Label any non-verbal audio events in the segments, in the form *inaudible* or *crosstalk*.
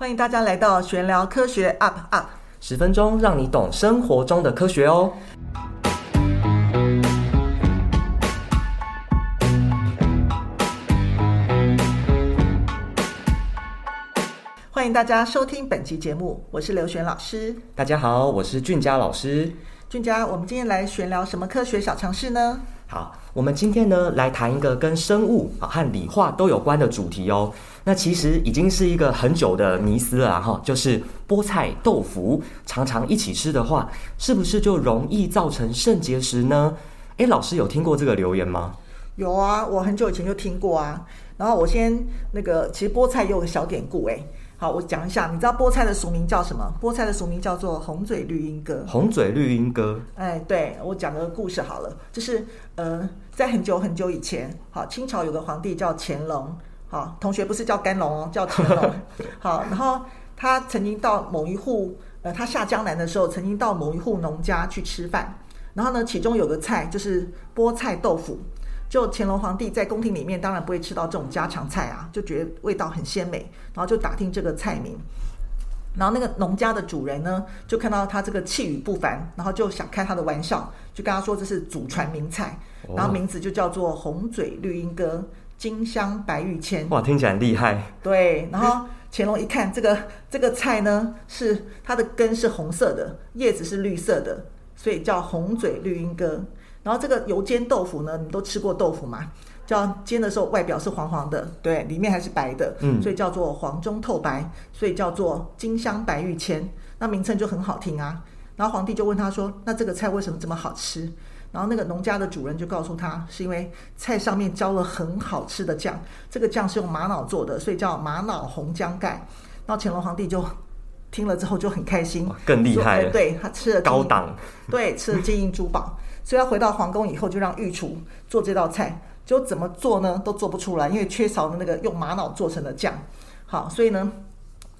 欢迎大家来到玄聊科学 UP UP，十分钟让你懂生活中的科学哦。欢迎大家收听本期节目，我是刘璇老师。大家好，我是俊佳老师。俊佳，我们今天来玄聊什么科学小常识呢？好，我们今天呢来谈一个跟生物啊和理化都有关的主题哦。那其实已经是一个很久的迷思了哈，就是菠菜豆腐常常一起吃的话，是不是就容易造成肾结石呢？诶，老师有听过这个留言吗？有啊，我很久以前就听过啊。然后我先那个，其实菠菜有个小典故诶。好，我讲一下，你知道菠菜的俗名叫什么？菠菜的俗名叫做红嘴绿莺歌。红嘴绿莺歌。哎，对，我讲个故事好了，就是呃，在很久很久以前，好，清朝有个皇帝叫乾隆，好，同学不是叫甘龙哦，叫乾隆。好，然后他曾经到某一户，呃，他下江南的时候，曾经到某一户农家去吃饭，然后呢，其中有个菜就是菠菜豆腐。就乾隆皇帝在宫廷里面，当然不会吃到这种家常菜啊，就觉得味道很鲜美，然后就打听这个菜名。然后那个农家的主人呢，就看到他这个气宇不凡，然后就想开他的玩笑，就跟他说这是祖传名菜，然后名字就叫做红嘴绿莺哥，金香白玉签。哇，听起来很厉害。对，然后乾隆一看这个这个菜呢，是它的根是红色的，叶子是绿色的，所以叫红嘴绿莺歌。然后这个油煎豆腐呢，你都吃过豆腐吗？叫煎的时候外表是黄黄的，对，里面还是白的，嗯，所以叫做黄中透白，所以叫做金香白玉签，那名称就很好听啊。然后皇帝就问他说：“那这个菜为什么这么好吃？”然后那个农家的主人就告诉他：“是因为菜上面浇了很好吃的酱，这个酱是用玛瑙做的，所以叫玛瑙红姜盖。”然后乾隆皇帝就听了之后就很开心，更厉害了，对，他吃了高档，*laughs* 对，吃了金银珠宝。所以他回到皇宫以后，就让御厨做这道菜，就怎么做呢，都做不出来，因为缺少了那个用玛瑙做成的酱。好，所以呢，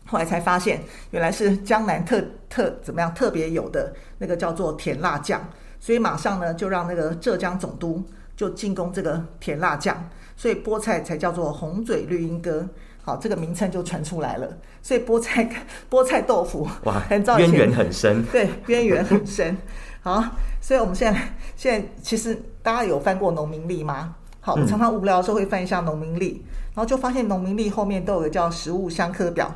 后来才发现，原来是江南特特怎么样特别有的那个叫做甜辣酱。所以马上呢，就让那个浙江总督就进攻这个甜辣酱，所以菠菜才叫做红嘴绿莺歌。好，这个名称就传出来了。所以菠菜菠菜豆腐哇，渊源很深，对，渊源很深。好，所以我们现在现在其实大家有翻过农民历吗？好，我常常无聊的时候会翻一下农民历，嗯、然后就发现农民历后面都有个叫食物相克表。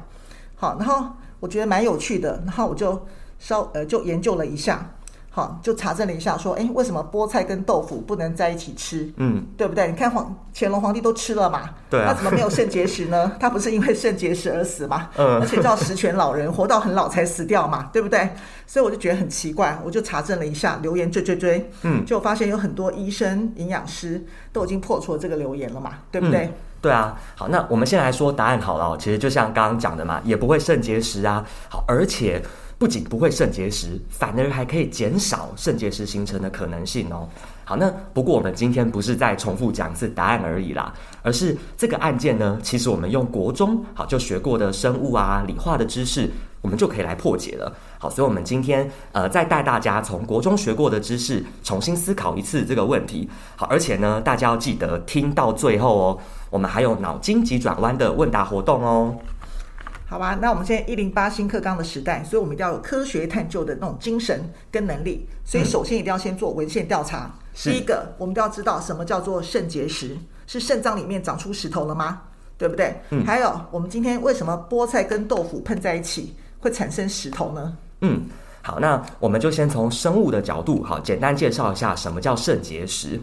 好，然后我觉得蛮有趣的，然后我就稍呃就研究了一下。好，就查证了一下，说，哎，为什么菠菜跟豆腐不能在一起吃？嗯，对不对？你看皇乾隆皇帝都吃了嘛，对啊，他怎么没有肾结石呢？*laughs* 他不是因为肾结石而死吗？嗯，而且叫十全老人，活到很老才死掉嘛，对不对？所以我就觉得很奇怪，我就查证了一下，留言追追追，嗯，就发现有很多医生、营养师都已经破除了这个留言了嘛，对不对？嗯，对啊，好，那我们先来说答案好了，其实就像刚刚讲的嘛，也不会肾结石啊，好，而且。不仅不会肾结石，反而还可以减少肾结石形成的可能性哦。好，那不过我们今天不是再重复讲一次答案而已啦，而是这个案件呢，其实我们用国中好就学过的生物啊、理化的知识，我们就可以来破解了。好，所以我们今天呃再带大家从国中学过的知识重新思考一次这个问题。好，而且呢，大家要记得听到最后哦，我们还有脑筋急转弯的问答活动哦。好吧，那我们现在一零八新课纲的时代，所以我们一定要有科学探究的那种精神跟能力。所以首先一定要先做文献调查。嗯、第一个，我们都要知道什么叫做肾结石，是肾脏里面长出石头了吗？对不对？嗯。还有，我们今天为什么菠菜跟豆腐碰在一起会产生石头呢？嗯，好，那我们就先从生物的角度，好，简单介绍一下什么叫肾结石。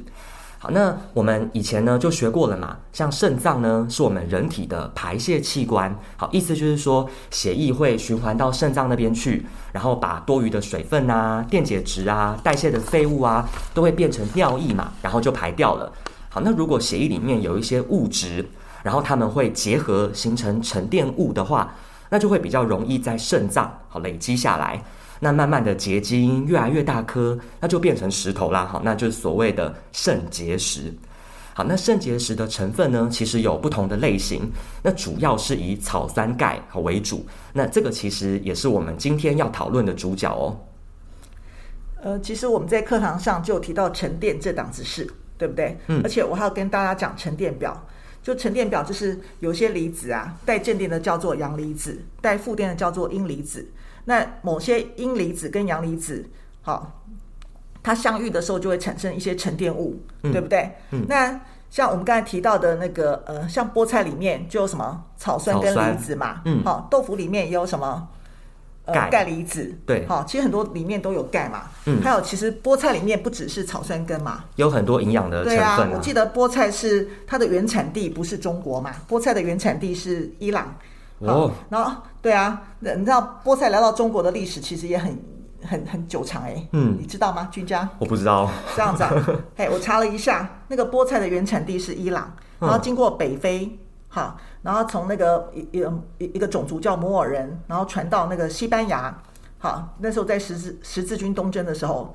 好，那我们以前呢就学过了嘛，像肾脏呢是我们人体的排泄器官，好，意思就是说血液会循环到肾脏那边去，然后把多余的水分啊、电解质啊、代谢的废物啊，都会变成尿液嘛，然后就排掉了。好，那如果血液里面有一些物质，然后它们会结合形成沉淀物的话，那就会比较容易在肾脏好累积下来。那慢慢的结晶越来越大颗，那就变成石头啦。好，那就是所谓的肾结石。好，那肾结石的成分呢，其实有不同的类型。那主要是以草酸钙为主。那这个其实也是我们今天要讨论的主角哦。呃，其实我们在课堂上就提到沉淀这档子事，对不对？嗯。而且我还要跟大家讲沉淀表。就沉淀表就是有些离子啊，带正电的叫做阳离子，带负电的叫做阴离子。那某些阴离子跟阳离子，好，它相遇的时候就会产生一些沉淀物，嗯、对不对？嗯。那像我们刚才提到的那个，呃，像菠菜里面就有什么草酸根离子嘛，嗯，好，豆腐里面也有什么，呃，钙离子，对，好，其实很多里面都有钙嘛，嗯，还有其实菠菜里面不只是草酸根嘛，有很多营养的成分啊。对啊，我记得菠菜是它的原产地不是中国嘛，菠菜的原产地是伊朗，哦，然后对啊，你知道菠菜来到中国的历史其实也很。很很久长哎，嗯，你知道吗，君家？我不知道。这样子啊，*laughs* 嘿，我查了一下，那个菠菜的原产地是伊朗，然后经过北非，好，然后从那个一一一个种族叫摩尔人，然后传到那个西班牙，好，那时候在十字十字军东征的时候，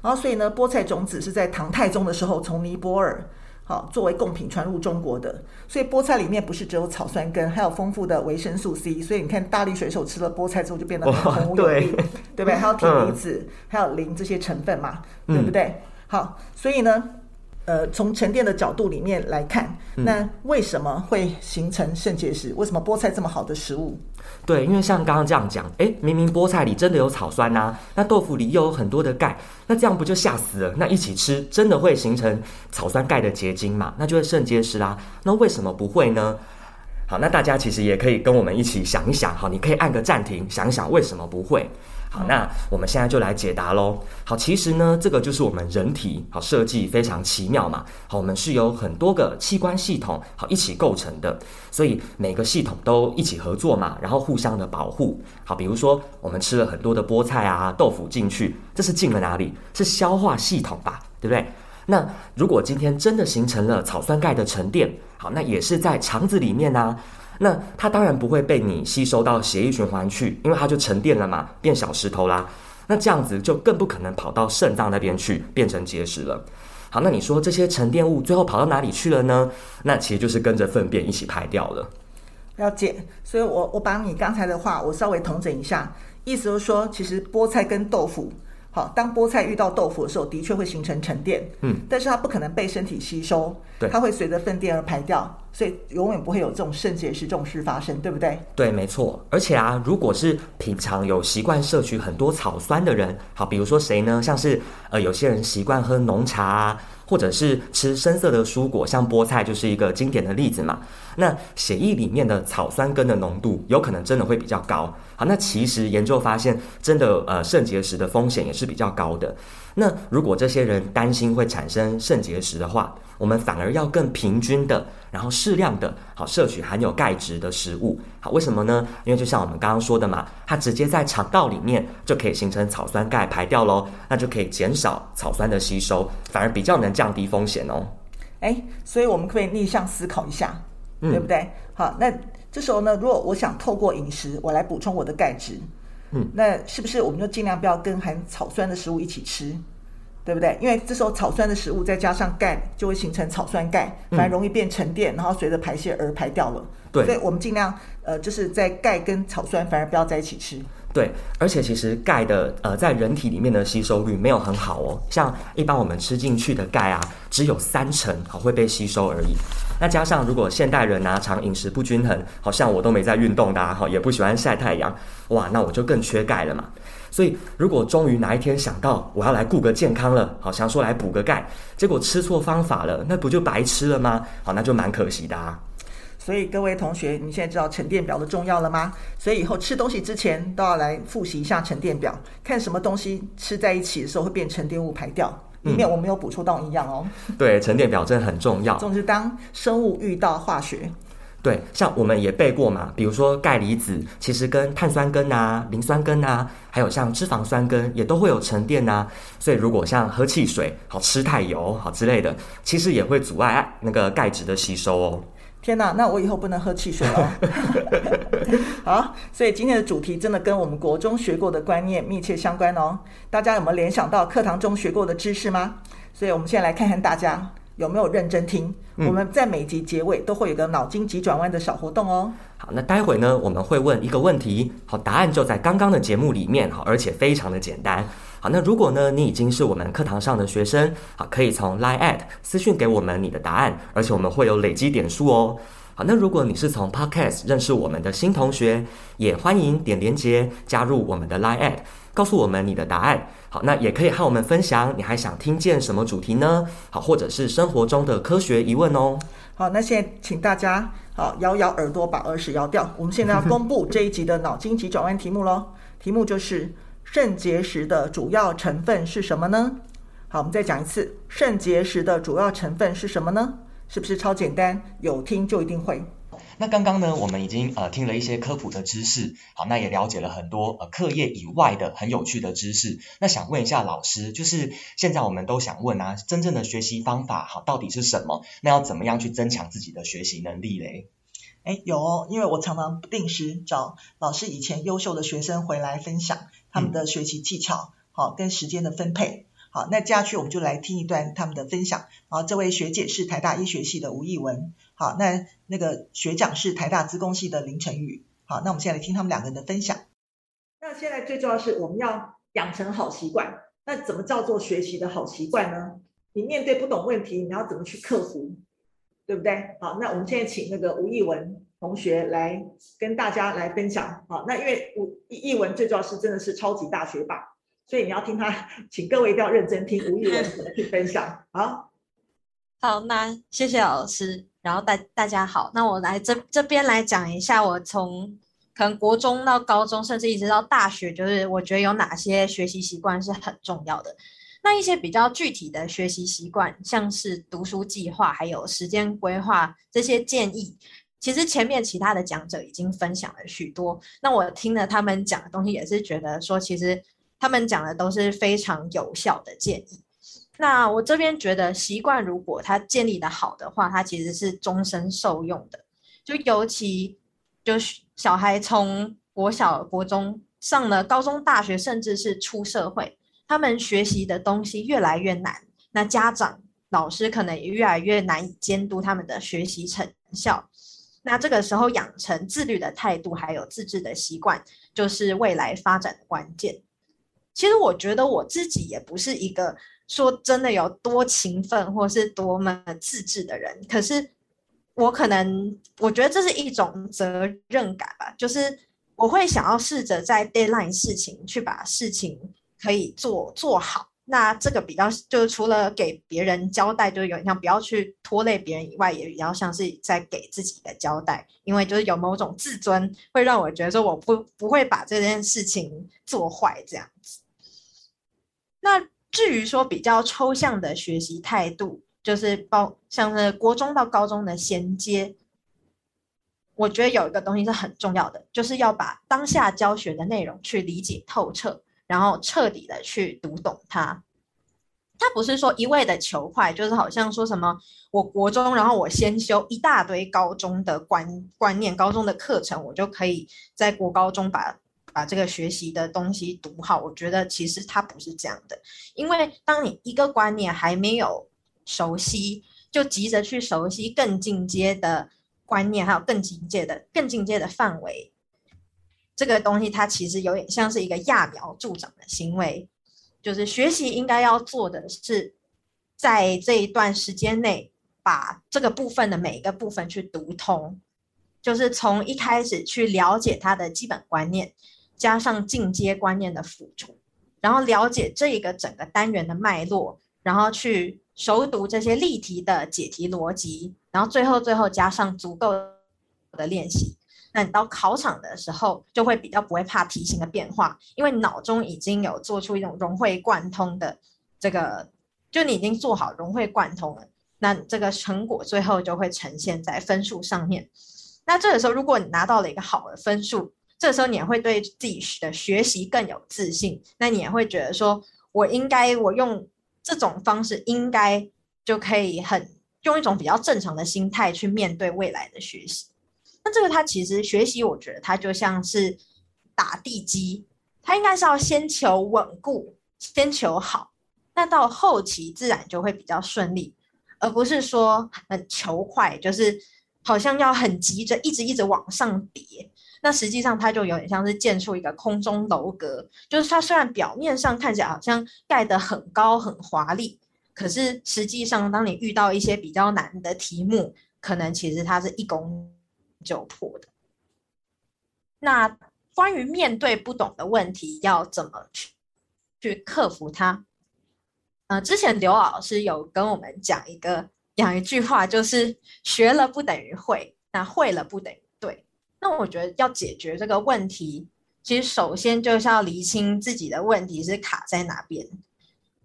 然后所以呢，菠菜种子是在唐太宗的时候从尼泊尔。好，作为贡品传入中国的，所以菠菜里面不是只有草酸根，还有丰富的维生素 C。所以你看，大力水手吃了菠菜之后就变得很孔武有力，对，对不对？还有铁离子，嗯、还有磷这些成分嘛，对不对？嗯、好，所以呢。呃，从沉淀的角度里面来看，那为什么会形成肾结石？为什么菠菜这么好的食物？对，因为像刚刚这样讲，哎，明明菠菜里真的有草酸呐、啊，那豆腐里又有很多的钙，那这样不就吓死了？那一起吃真的会形成草酸钙的结晶嘛？那就是肾结石啦。那为什么不会呢？好，那大家其实也可以跟我们一起想一想，好，你可以按个暂停，想一想为什么不会。好，那我们现在就来解答喽。好，其实呢，这个就是我们人体好设计非常奇妙嘛。好，我们是由很多个器官系统好一起构成的，所以每个系统都一起合作嘛，然后互相的保护。好，比如说我们吃了很多的菠菜啊、豆腐进去，这是进了哪里？是消化系统吧，对不对？那如果今天真的形成了草酸钙的沉淀，好，那也是在肠子里面呢、那它当然不会被你吸收到血液循环去，因为它就沉淀了嘛，变小石头啦。那这样子就更不可能跑到肾脏那边去变成结石了。好，那你说这些沉淀物最后跑到哪里去了呢？那其实就是跟着粪便一起排掉了。了解，所以我我把你刚才的话我稍微统整一下，意思就是说，其实菠菜跟豆腐。好，当菠菜遇到豆腐的时候，的确会形成沉淀，嗯，但是它不可能被身体吸收，对，它会随着粪便而排掉，所以永远不会有这种肾结石这种事发生，对不对？对，没错。而且啊，如果是平常有习惯摄取很多草酸的人，好，比如说谁呢？像是呃，有些人习惯喝浓茶啊。或者是吃深色的蔬果，像菠菜就是一个经典的例子嘛。那血液里面的草酸根的浓度有可能真的会比较高。好，那其实研究发现，真的呃肾结石的风险也是比较高的。那如果这些人担心会产生肾结石的话，我们反而要更平均的，然后适量的，好摄取含有钙质的食物。好，为什么呢？因为就像我们刚刚说的嘛，它直接在肠道里面就可以形成草酸钙排掉喽，那就可以减少草酸的吸收，反而比较能降低风险哦。哎，所以我们可以逆向思考一下，嗯、对不对？好，那这时候呢，如果我想透过饮食我来补充我的钙质。嗯，那是不是我们就尽量不要跟含草酸的食物一起吃，对不对？因为这时候草酸的食物再加上钙，就会形成草酸钙，反而容易变沉淀，然后随着排泄而排掉了。对，所以我们尽量呃，就是在钙跟草酸反而不要在一起吃。对，而且其实钙的呃，在人体里面的吸收率没有很好哦，像一般我们吃进去的钙啊，只有三成好会被吸收而已。那加上如果现代人啊，常饮食不均衡，好像我都没在运动的哈，也不喜欢晒太阳，哇，那我就更缺钙了嘛。所以如果终于哪一天想到我要来顾个健康了，好想说来补个钙，结果吃错方法了，那不就白吃了吗？好，那就蛮可惜的啊。所以各位同学，你现在知道沉淀表的重要了吗？所以以后吃东西之前都要来复习一下沉淀表，看什么东西吃在一起的时候会变沉淀物排掉。里面我没有补充到一样哦。对，沉淀表真的很重要。总之，当生物遇到化学，对，像我们也背过嘛，比如说钙离子，其实跟碳酸根啊、磷酸根啊，还有像脂肪酸根也都会有沉淀啊。所以如果像喝汽水、好吃太油、好之类的，其实也会阻碍那个钙质的吸收哦。天哪，那我以后不能喝汽水了。*laughs* 好，所以今天的主题真的跟我们国中学过的观念密切相关哦。大家有没有联想到课堂中学过的知识吗？所以我们现在来看看大家有没有认真听。嗯、我们在每集结尾都会有个脑筋急转弯的小活动哦。好，那待会呢，我们会问一个问题，好，答案就在刚刚的节目里面，好，而且非常的简单。好，那如果呢，你已经是我们课堂上的学生，好，可以从 Line@ at 私讯给我们你的答案，而且我们会有累积点数哦。好，那如果你是从 Podcast 认识我们的新同学，也欢迎点连结加入我们的 Line@，at，告诉我们你的答案。好，那也可以和我们分享，你还想听见什么主题呢？好，或者是生活中的科学疑问哦。好，那现在请大家好摇摇耳朵，把耳屎摇掉。我们现在要公布这一集的脑筋急转弯题目喽。题目就是肾结石的主要成分是什么呢？好，我们再讲一次，肾结石的主要成分是什么呢？是不是超简单？有听就一定会。那刚刚呢，我们已经呃听了一些科普的知识，好，那也了解了很多呃课业以外的很有趣的知识。那想问一下老师，就是现在我们都想问啊，真正的学习方法好到底是什么？那要怎么样去增强自己的学习能力嘞？哎，有哦，因为我常常不定时找老师以前优秀的学生回来分享他们的学习技巧，好、跟时间的分配。好，那接下去我们就来听一段他们的分享。好，这位学姐是台大医学系的吴艺文。好，那那个学长是台大资工系的林晨宇。好，那我们现在来听他们两个人的分享。那现在最重要是我们要养成好习惯。那怎么叫做学习的好习惯呢？你面对不懂问题，你要怎么去克服，对不对？好，那我们现在请那个吴艺文同学来跟大家来分享。好，那因为吴译文最重要是真的是超级大学霸。所以你要听他，请各位一定要认真听吴艺文怎么去分享。好，好，那谢谢老师，然后大大家好，那我来这这边来讲一下，我从可能国中到高中，甚至一直到大学，就是我觉得有哪些学习习惯是很重要的。那一些比较具体的学习习惯，像是读书计划，还有时间规划这些建议，其实前面其他的讲者已经分享了许多。那我听了他们讲的东西，也是觉得说，其实。他们讲的都是非常有效的建议。那我这边觉得，习惯如果它建立的好的话，它其实是终身受用的。就尤其就是小孩从国小、国中上了高中、大学，甚至是出社会，他们学习的东西越来越难。那家长、老师可能也越来越难以监督他们的学习成效。那这个时候养成自律的态度，还有自制的习惯，就是未来发展的关键。其实我觉得我自己也不是一个说真的有多勤奋或是多么自制的人，可是我可能我觉得这是一种责任感吧，就是我会想要试着在 deadline 事情去把事情可以做做好。那这个比较就是除了给别人交代，就是有点像不要去拖累别人以外，也比较像是在给自己的交代，因为就是有某种自尊会让我觉得说我不不会把这件事情做坏这样子。那至于说比较抽象的学习态度，就是包像是国中到高中的衔接，我觉得有一个东西是很重要的，就是要把当下教学的内容去理解透彻，然后彻底的去读懂它。它不是说一味的求快，就是好像说什么我国中，然后我先修一大堆高中的观观念、高中的课程，我就可以在国高中把。把这个学习的东西读好，我觉得其实它不是这样的，因为当你一个观念还没有熟悉，就急着去熟悉更进阶的观念，还有更进阶的、更进阶的范围，这个东西它其实有点像是一个揠苗助长的行为。就是学习应该要做的是，在这一段时间内把这个部分的每一个部分去读通，就是从一开始去了解它的基本观念。加上进阶观念的辅助，然后了解这一个整个单元的脉络，然后去熟读这些例题的解题逻辑，然后最后最后加上足够的练习，那你到考场的时候就会比较不会怕题型的变化，因为脑中已经有做出一种融会贯通的这个，就你已经做好融会贯通了，那这个成果最后就会呈现在分数上面。那这个时候，如果你拿到了一个好的分数，这时候你也会对自己的学习更有自信，那你也会觉得说，我应该我用这种方式，应该就可以很用一种比较正常的心态去面对未来的学习。那这个它其实学习，我觉得它就像是打地基，它应该是要先求稳固，先求好，那到后期自然就会比较顺利，而不是说很求快，就是。好像要很急着一直一直往上叠。那实际上它就有点像是建出一个空中楼阁，就是它虽然表面上看起来好像盖得很高很华丽，可是实际上当你遇到一些比较难的题目，可能其实它是一公就破的。那关于面对不懂的问题要怎么去去克服它？呃，之前刘老师有跟我们讲一个讲一句话，就是学了不等于会，那会了不等于对。那我觉得要解决这个问题，其实首先就是要厘清自己的问题是卡在哪边。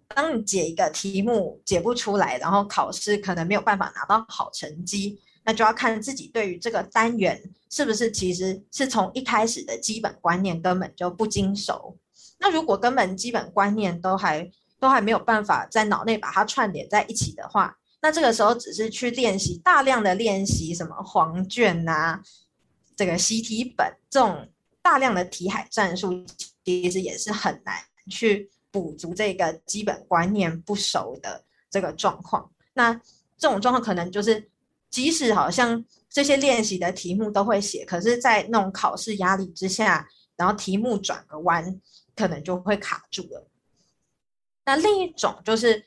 当你解一个题目解不出来，然后考试可能没有办法拿到好成绩，那就要看自己对于这个单元是不是其实是从一开始的基本观念根本就不经熟。那如果根本基本观念都还都还没有办法在脑内把它串联在一起的话，那这个时候只是去练习大量的练习什么黄卷啊。这个习题本这种大量的题海战术，其实也是很难去补足这个基本观念不熟的这个状况。那这种状况可能就是，即使好像这些练习的题目都会写，可是，在那种考试压力之下，然后题目转个弯，可能就会卡住了。那另一种就是，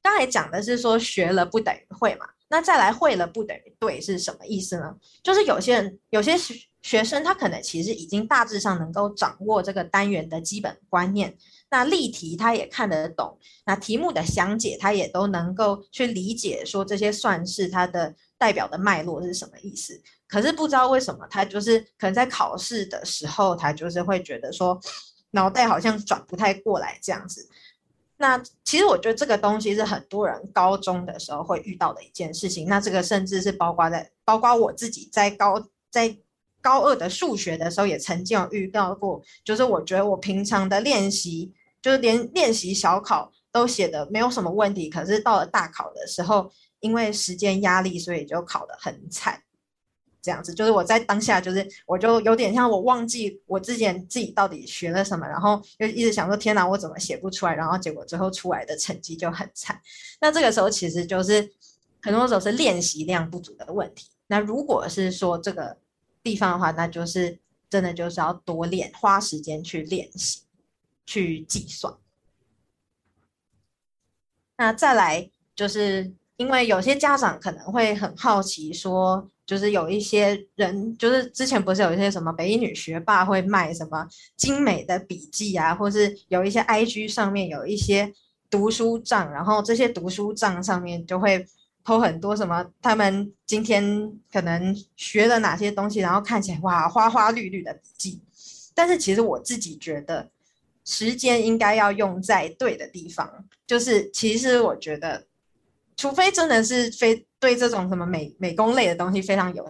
刚才讲的是说学了不等于会嘛。那再来会了不等于对是什么意思呢？就是有些人有些学学生他可能其实已经大致上能够掌握这个单元的基本观念，那例题他也看得懂，那题目的详解他也都能够去理解，说这些算式它的代表的脉络是什么意思。可是不知道为什么他就是可能在考试的时候，他就是会觉得说脑袋好像转不太过来这样子。那其实我觉得这个东西是很多人高中的时候会遇到的一件事情。那这个甚至是包括在包括我自己在高在高二的数学的时候也曾经有遇到过。就是我觉得我平常的练习，就是连练习小考都写的没有什么问题，可是到了大考的时候，因为时间压力，所以就考得很惨。这样子就是我在当下，就是我就有点像我忘记我之前自己到底学了什么，然后就一直想说天哪，我怎么写不出来？然后结果最后出来的成绩就很惨。那这个时候其实就是很多时候是练习量不足的问题。那如果是说这个地方的话，那就是真的就是要多练，花时间去练习，去计算。那再来就是因为有些家长可能会很好奇说。就是有一些人，就是之前不是有一些什么北一女学霸会卖什么精美的笔记啊，或是有一些 IG 上面有一些读书账，然后这些读书账上面就会偷很多什么他们今天可能学了哪些东西，然后看起来哇花花绿绿的笔记。但是其实我自己觉得，时间应该要用在对的地方。就是其实我觉得，除非真的是非。对这种什么美美工类的东西非常有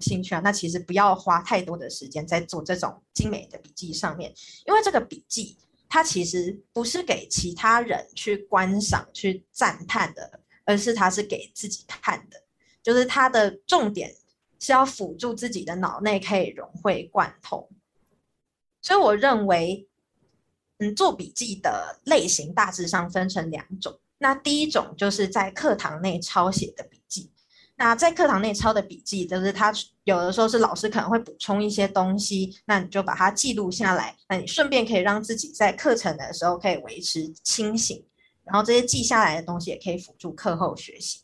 兴趣啊，那其实不要花太多的时间在做这种精美的笔记上面，因为这个笔记它其实不是给其他人去观赏、去赞叹的，而是它是给自己看的，就是它的重点是要辅助自己的脑内可以融会贯通。所以我认为，嗯，做笔记的类型大致上分成两种。那第一种就是在课堂内抄写的笔记。那在课堂内抄的笔记，就是他有的时候是老师可能会补充一些东西，那你就把它记录下来。那你顺便可以让自己在课程的时候可以维持清醒，然后这些记下来的东西也可以辅助课后学习。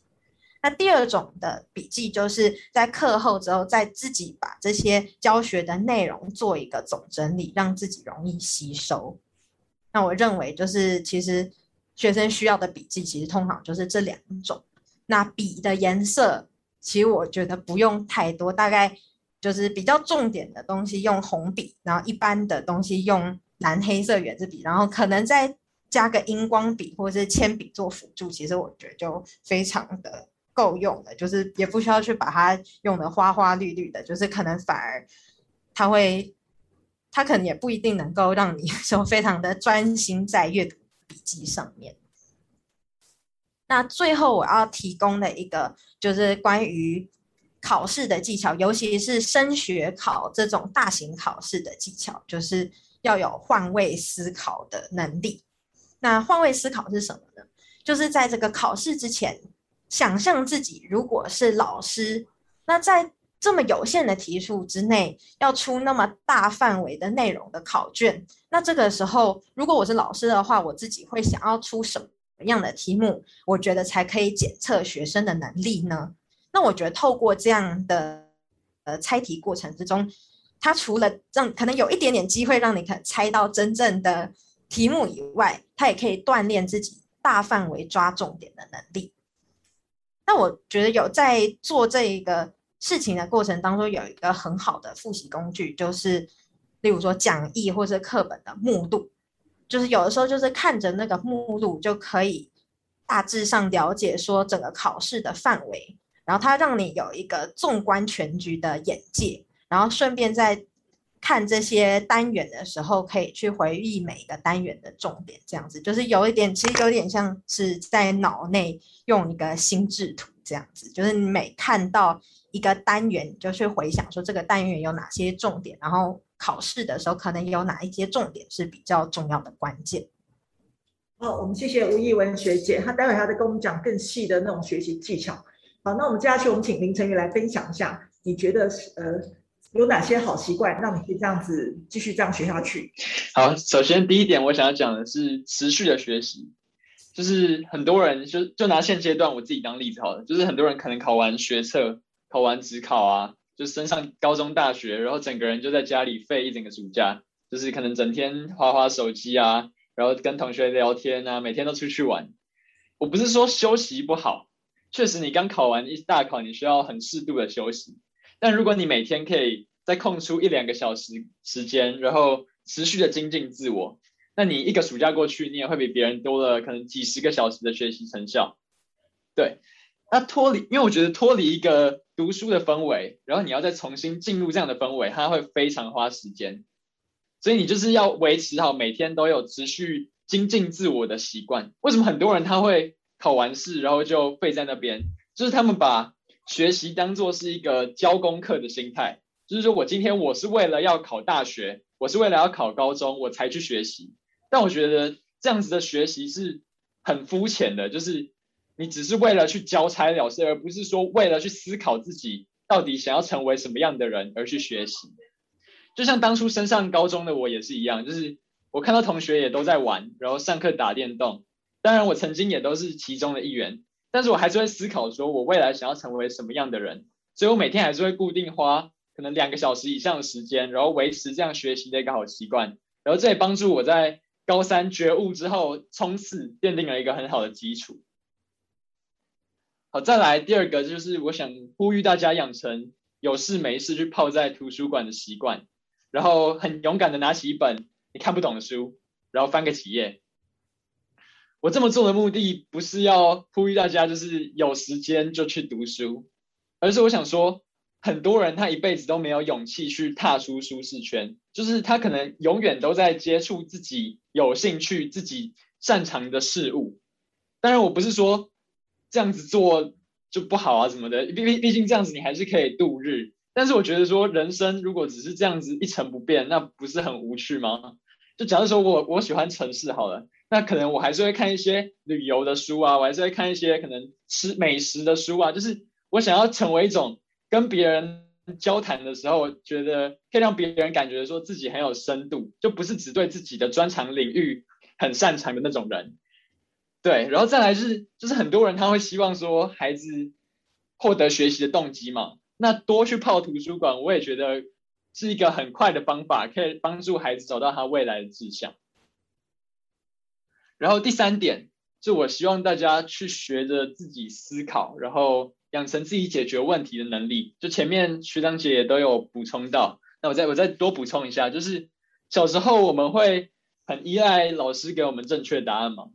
那第二种的笔记，就是在课后之后再自己把这些教学的内容做一个总整理，让自己容易吸收。那我认为就是其实。学生需要的笔记其实通常就是这两种。那笔的颜色，其实我觉得不用太多，大概就是比较重点的东西用红笔，然后一般的东西用蓝黑色圆珠笔，然后可能在加个荧光笔或者是铅笔做辅助，其实我觉得就非常的够用了，就是也不需要去把它用的花花绿绿的，就是可能反而它会，它可能也不一定能够让你 *laughs* 说非常的专心在阅读。笔记上面，那最后我要提供的一个就是关于考试的技巧，尤其是升学考这种大型考试的技巧，就是要有换位思考的能力。那换位思考是什么呢？就是在这个考试之前，想象自己如果是老师，那在这么有限的题数之内，要出那么大范围的内容的考卷，那这个时候，如果我是老师的话，我自己会想要出什么样的题目？我觉得才可以检测学生的能力呢？那我觉得透过这样的呃猜题过程之中，它除了让可能有一点点机会让你可猜到真正的题目以外，它也可以锻炼自己大范围抓重点的能力。那我觉得有在做这一个事情的过程当中，有一个很好的复习工具，就是例如说讲义或者课本的目录，就是有的时候就是看着那个目录就可以大致上了解说整个考试的范围，然后它让你有一个纵观全局的眼界，然后顺便在看这些单元的时候，可以去回忆每一个单元的重点，这样子就是有一点，其实有点像是在脑内用一个心智图这样子，就是你每看到一个单元，就去回想说这个单元有哪些重点，然后考试的时候可能有哪一些重点是比较重要的关键。好，我们谢谢吴艺文学姐，她待会还要再跟我们讲更细的那种学习技巧。好，那我们接下去我们请林成瑜来分享一下，你觉得呃？有哪些好习惯让你可以这样子继续这样学下去？好，首先第一点我想要讲的是持续的学习，就是很多人就就拿现阶段我自己当例子好了，就是很多人可能考完学测、考完指考啊，就升上高中、大学，然后整个人就在家里废一整个暑假，就是可能整天花花手机啊，然后跟同学聊天啊，每天都出去玩。我不是说休息不好，确实你刚考完一大考，你需要很适度的休息。但如果你每天可以再空出一两个小时时间，然后持续的精进自我，那你一个暑假过去，你也会比别人多了可能几十个小时的学习成效。对，那脱离，因为我觉得脱离一个读书的氛围，然后你要再重新进入这样的氛围，它会非常花时间。所以你就是要维持好每天都有持续精进自我的习惯。为什么很多人他会考完试然后就废在那边？就是他们把学习当做是一个交功课的心态，就是说我今天我是为了要考大学，我是为了要考高中，我才去学习。但我觉得这样子的学习是很肤浅的，就是你只是为了去交差了事，而不是说为了去思考自己到底想要成为什么样的人而去学习。就像当初升上高中的我也是一样，就是我看到同学也都在玩，然后上课打电动，当然我曾经也都是其中的一员。但是我还是会思考，说我未来想要成为什么样的人，所以我每天还是会固定花可能两个小时以上的时间，然后维持这样学习的一个好习惯，然后这也帮助我在高三觉悟之后冲刺奠定了一个很好的基础。好，再来第二个就是我想呼吁大家养成有事没事去泡在图书馆的习惯，然后很勇敢的拿起一本你看不懂的书，然后翻个几页。我这么做的目的不是要呼吁大家就是有时间就去读书，而是我想说，很多人他一辈子都没有勇气去踏出舒适圈，就是他可能永远都在接触自己有兴趣、自己擅长的事物。当然，我不是说这样子做就不好啊什么的，毕毕毕竟这样子你还是可以度日。但是我觉得说，人生如果只是这样子一成不变，那不是很无趣吗？就假如说我我喜欢城市好了。那可能我还是会看一些旅游的书啊，我还是会看一些可能吃美食的书啊。就是我想要成为一种跟别人交谈的时候，觉得可以让别人感觉说自己很有深度，就不是只对自己的专长领域很擅长的那种人。对，然后再来是，就是很多人他会希望说孩子获得学习的动机嘛，那多去泡图书馆，我也觉得是一个很快的方法，可以帮助孩子找到他未来的志向。然后第三点，就我希望大家去学着自己思考，然后养成自己解决问题的能力。就前面学长姐也都有补充到，那我再我再多补充一下，就是小时候我们会很依赖老师给我们正确答案嘛，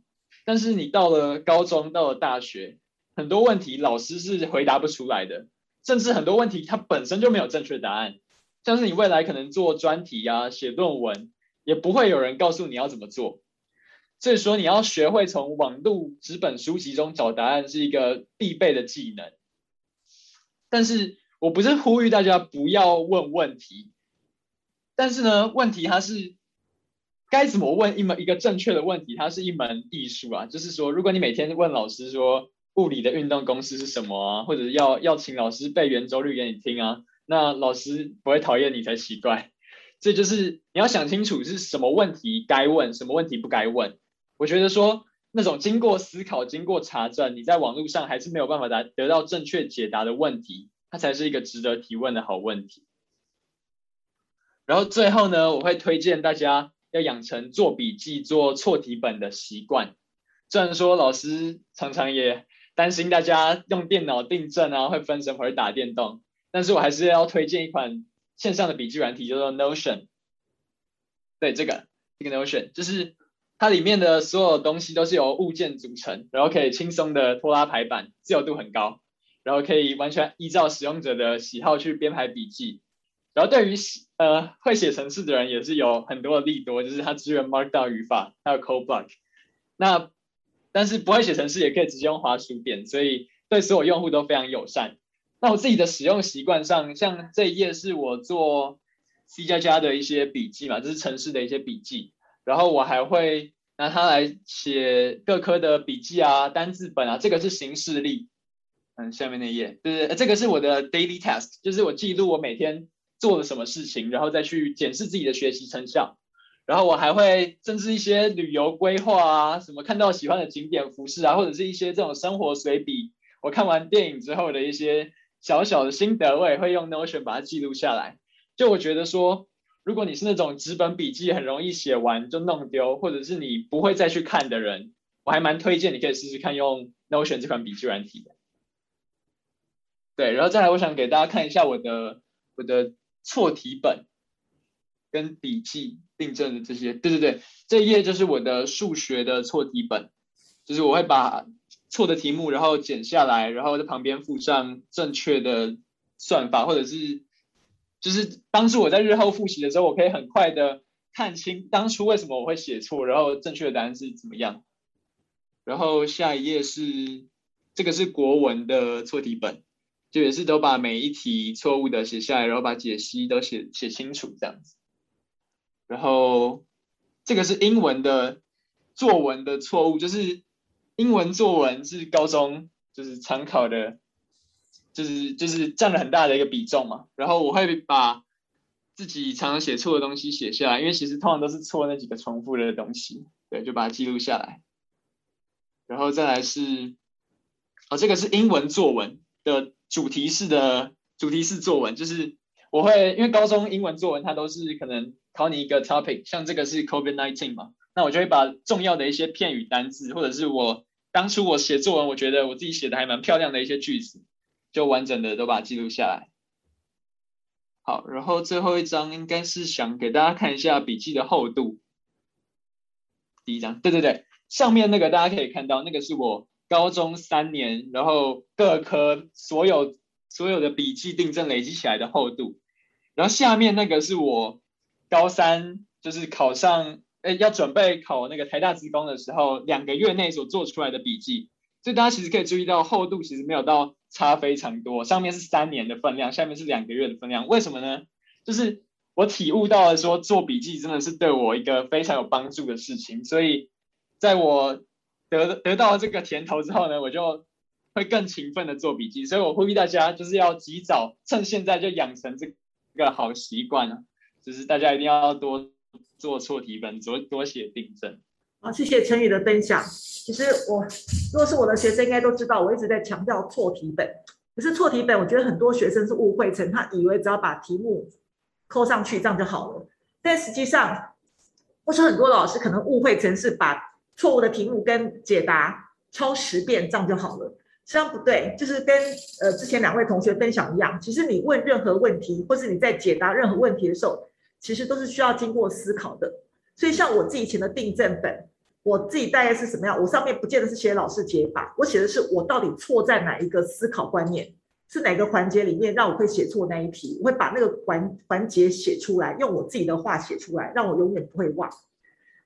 但是你到了高中，到了大学，很多问题老师是回答不出来的，甚至很多问题它本身就没有正确答案，像是你未来可能做专题啊、写论文，也不会有人告诉你要怎么做。所以说，你要学会从网络纸本书籍中找答案是一个必备的技能。但是我不是呼吁大家不要问问题，但是呢，问题它是该怎么问一门一个正确的问题，它是一门艺术啊。就是说，如果你每天问老师说物理的运动公式是什么啊，或者要要请老师背圆周率给你听啊，那老师不会讨厌你才奇怪。这就是你要想清楚是什么问题该问，什么问题不该问。我觉得说那种经过思考、经过查证，你在网络上还是没有办法得得到正确解答的问题，它才是一个值得提问的好问题。然后最后呢，我会推荐大家要养成做笔记、做错题本的习惯。虽然说老师常常也担心大家用电脑订正啊，会分神或者打电动，但是我还是要推荐一款线上的笔记软体，叫做 Notion。对，这个这个 Notion 就是它里面的所有东西都是由物件组成，然后可以轻松的拖拉排版，自由度很高，然后可以完全依照使用者的喜好去编排笔记。然后对于呃会写程式的人也是有很多的利多，就是它支援 Markdown 语法，还有 Code Block。那但是不会写程式也可以直接用滑鼠点，所以对所有用户都非常友善。那我自己的使用习惯上，像这一页是我做 C 加加的一些笔记嘛，这是程式的一些笔记。然后我还会拿它来写各科的笔记啊、单字本啊。这个是行事历，嗯，下面那一页，对对，这个是我的 Daily Task，就是我记录我每天。做了什么事情，然后再去检视自己的学习成效，然后我还会甚至一些旅游规划啊，什么看到喜欢的景点、服饰啊，或者是一些这种生活随笔，我看完电影之后的一些小小的心得，我也会用 Notion 把它记录下来。就我觉得说，如果你是那种纸本笔记很容易写完就弄丢，或者是你不会再去看的人，我还蛮推荐你可以试试看用 Notion 这款笔记软体的。对，然后再来，我想给大家看一下我的我的。错题本跟笔记订正的这些，对对对，这一页就是我的数学的错题本，就是我会把错的题目然后剪下来，然后在旁边附上正确的算法，或者是就是帮助我在日后复习的时候，我可以很快的看清当初为什么我会写错，然后正确的答案是怎么样。然后下一页是这个是国文的错题本。就也是都把每一题错误的写下来，然后把解析都写写清楚这样子。然后这个是英文的作文的错误，就是英文作文是高中就是常考的，就是就是占了很大的一个比重嘛。然后我会把自己常常写错的东西写下来，因为其实通常都是错那几个重复的东西，对，就把它记录下来。然后再来是，哦，这个是英文作文的。主题式的主题式作文，就是我会因为高中英文作文它都是可能考你一个 topic，像这个是 COVID-19 嘛，那我就会把重要的一些片语单字，或者是我当初我写作文我觉得我自己写的还蛮漂亮的一些句子，就完整的都把它记录下来。好，然后最后一张应该是想给大家看一下笔记的厚度。第一张，对对对，上面那个大家可以看到，那个是我。高中三年，然后各科所有所有的笔记订正累积起来的厚度，然后下面那个是我高三就是考上，哎，要准备考那个台大职工的时候，两个月内所做出来的笔记，所以大家其实可以注意到厚度其实没有到差非常多，上面是三年的分量，下面是两个月的分量，为什么呢？就是我体悟到了说做笔记真的是对我一个非常有帮助的事情，所以在我。得得到这个甜头之后呢，我就会更勤奋的做笔记，所以我呼吁大家就是要及早趁现在就养成这个好习惯啊，就是大家一定要多做错题本，多多写订正。好，谢谢陈宇的分享。其实我如果是我的学生，应该都知道我一直在强调错题本。可是错题本，我觉得很多学生是误会成他以为只要把题目扣上去这样就好了，但实际上，或是很多老师可能误会成是把。错误的题目跟解答抄十遍，这样就好了。实际上不对，就是跟呃之前两位同学分享一样，其实你问任何问题，或是你在解答任何问题的时候，其实都是需要经过思考的。所以像我自己以前的订正本，我自己大概是什么样？我上面不见得是写老师解法，我写的是我到底错在哪一个思考观念，是哪个环节里面让我会写错那一题，我会把那个环环节写出来，用我自己的话写出来，让我永远不会忘。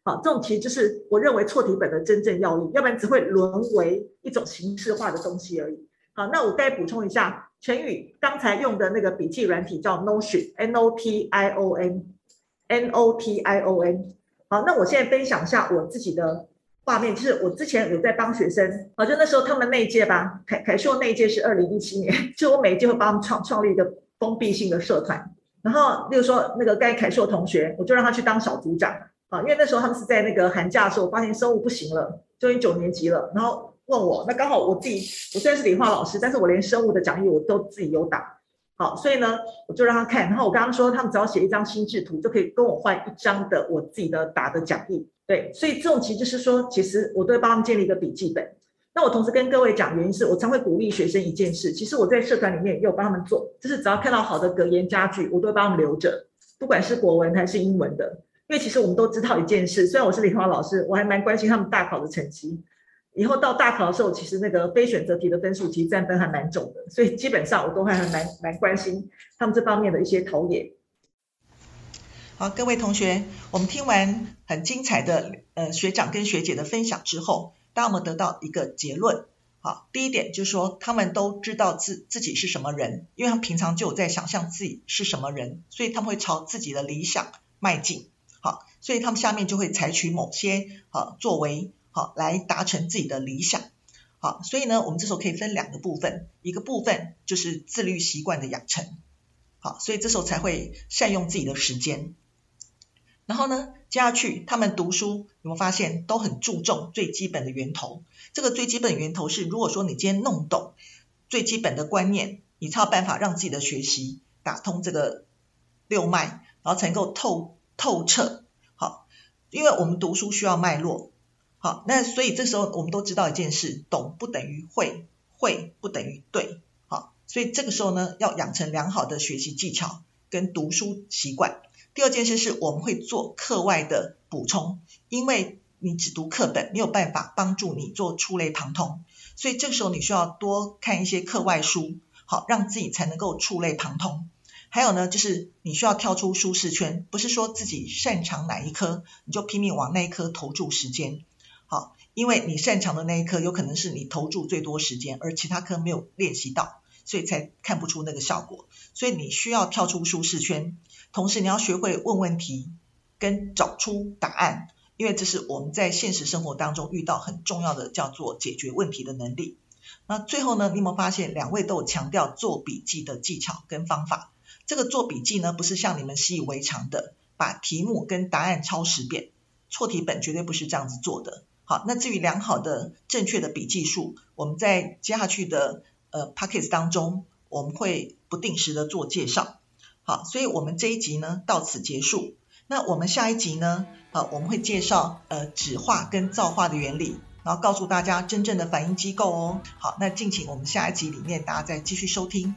好，这种题就是我认为错题本的真正要义，要不然只会沦为一种形式化的东西而已。好，那我再补充一下，承宇刚才用的那个笔记软体叫 Notion，N O T I O N，N O T I O N。好，那我现在分享一下我自己的画面，就是我之前有在帮学生，啊，就那时候他们那一届吧，凯凯硕那一届是二零一七年，*laughs* 就我每一届会帮他们创创立一个封闭性的社团，然后例如说那个该凯硕同学，我就让他去当小组长，啊，因为那时候他们是在那个寒假的时候，我发现生物不行了，就已经九年级了，然后问我，那刚好我自己，我虽然是理化老师，但是我连生物的讲义我都自己有打。好，所以呢，我就让他看。然后我刚刚说，他们只要写一张心智图，就可以跟我换一张的我自己的打的讲义。对，所以这种其实就是说，其实我都会帮他们建立一个笔记本。那我同时跟各位讲，原因是我常会鼓励学生一件事。其实我在社团里面也有帮他们做，就是只要看到好的格言佳句，我都会帮他们留着，不管是国文还是英文的。因为其实我们都知道一件事，虽然我是理化老师，我还蛮关心他们大考的成绩。以后到大考的时候，其实那个非选择题的分数其实占分还蛮重的，所以基本上我都还蛮蛮关心他们这方面的一些考验。好，各位同学，我们听完很精彩的呃学长跟学姐的分享之后，当我们得到一个结论。好，第一点就是说他们都知道自自己是什么人，因为他们平常就有在想象自己是什么人，所以他们会朝自己的理想迈进。好，所以他们下面就会采取某些好作为。好，来达成自己的理想。好，所以呢，我们这时候可以分两个部分，一个部分就是自律习惯的养成。好，所以这时候才会善用自己的时间。然后呢，接下去他们读书有没有发现都很注重最基本的源头？这个最基本的源头是，如果说你今天弄懂最基本的观念，你才有办法让自己的学习打通这个六脉，然后才能够透透彻。好，因为我们读书需要脉络。好，那所以这时候我们都知道一件事，懂不等于会，会不等于对。好，所以这个时候呢，要养成良好的学习技巧跟读书习惯。第二件事是我们会做课外的补充，因为你只读课本没有办法帮助你做触类旁通，所以这个时候你需要多看一些课外书，好，让自己才能够触类旁通。还有呢，就是你需要跳出舒适圈，不是说自己擅长哪一科，你就拼命往那一科投注时间。因为你擅长的那一科有可能是你投注最多时间，而其他科没有练习到，所以才看不出那个效果。所以你需要跳出舒适圈，同时你要学会问问题跟找出答案，因为这是我们在现实生活当中遇到很重要的叫做解决问题的能力。那最后呢，你有没有发现两位都有强调做笔记的技巧跟方法？这个做笔记呢，不是像你们习以为常的把题目跟答案抄十遍，错题本绝对不是这样子做的。好，那至于良好的、正确的笔记术，我们在接下去的呃 Podcast 当中，我们会不定时的做介绍。好，所以我们这一集呢到此结束。那我们下一集呢，呃，我们会介绍呃纸画跟造化的原理，然后告诉大家真正的反应机构哦。好，那敬请我们下一集里面大家再继续收听。